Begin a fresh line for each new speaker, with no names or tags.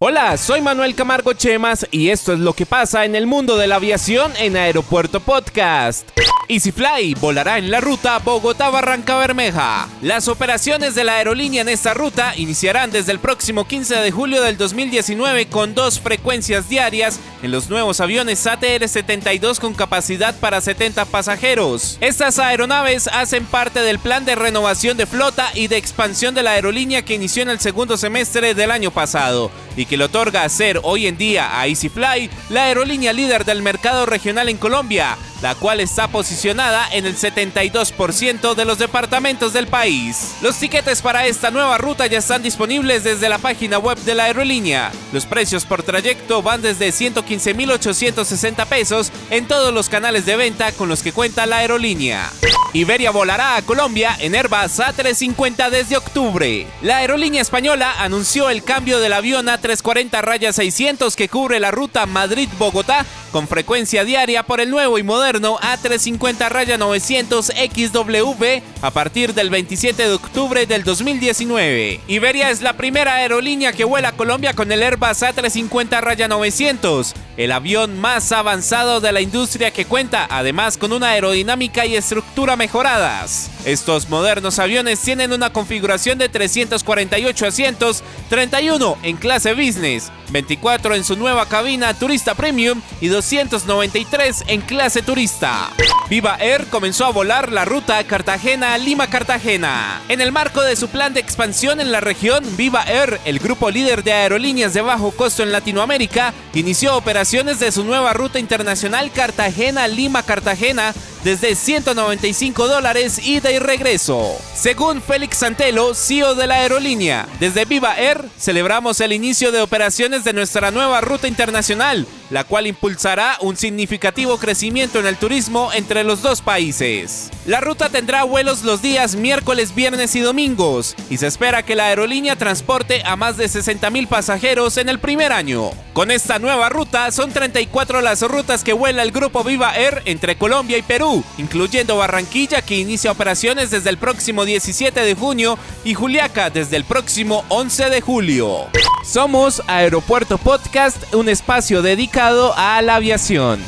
Hola, soy Manuel Camargo Chemas y esto es lo que pasa en el mundo de la aviación en Aeropuerto Podcast. EasyFly volará en la ruta Bogotá-Barranca Bermeja. Las operaciones de la aerolínea en esta ruta iniciarán desde el próximo 15 de julio del 2019 con dos frecuencias diarias en los nuevos aviones ATR-72 con capacidad para 70 pasajeros. Estas aeronaves hacen parte del plan de renovación de flota y de expansión de la aerolínea que inició en el segundo semestre del año pasado y que le otorga a ser hoy en día a EasyFly la aerolínea líder del mercado regional en Colombia, la cual está posicionada en el 72% de los departamentos del país. Los tiquetes para esta nueva ruta ya están disponibles desde la página web de la aerolínea. Los precios por trayecto van desde 115.860 pesos en todos los canales de venta con los que cuenta la aerolínea. Iberia volará a Colombia en Airbus A350 desde octubre. La aerolínea española anunció el cambio del avión A340-600 que cubre la ruta Madrid-Bogotá con frecuencia diaria por el nuevo y moderno A350-900 XW a partir del 27 de octubre del 2019. Iberia es la primera aerolínea que vuela a Colombia con el Airbus A350-900, el avión más avanzado de la industria que cuenta además con una aerodinámica y estructura mejoradas. Estos modernos aviones tienen una configuración de 348 asientos, 31 en clase business, 24 en su nueva cabina turista premium y 293 en clase turista. Viva Air comenzó a volar la ruta Cartagena-Lima-Cartagena. En el marco de su plan de expansión en la región, Viva Air, el grupo líder de aerolíneas de bajo costo en Latinoamérica, inició operaciones de su nueva ruta internacional Cartagena-Lima-Cartagena desde 195 dólares ida y regreso. Según Félix Santelo, CEO de la aerolínea, desde Viva Air celebramos el inicio de operaciones de nuestra nueva ruta internacional, la cual impulsará un significativo crecimiento en el turismo entre los dos países. La ruta tendrá vuelos los días miércoles, viernes y domingos, y se espera que la aerolínea transporte a más de 60.000 pasajeros en el primer año. Con esta nueva ruta son 34 las rutas que vuela el grupo Viva Air entre Colombia y Perú, incluyendo Barranquilla que inicia operaciones desde el próximo 17 de junio y Juliaca desde el próximo 11 de julio. Somos Aeropuerto Podcast, un espacio dedicado a la aviación.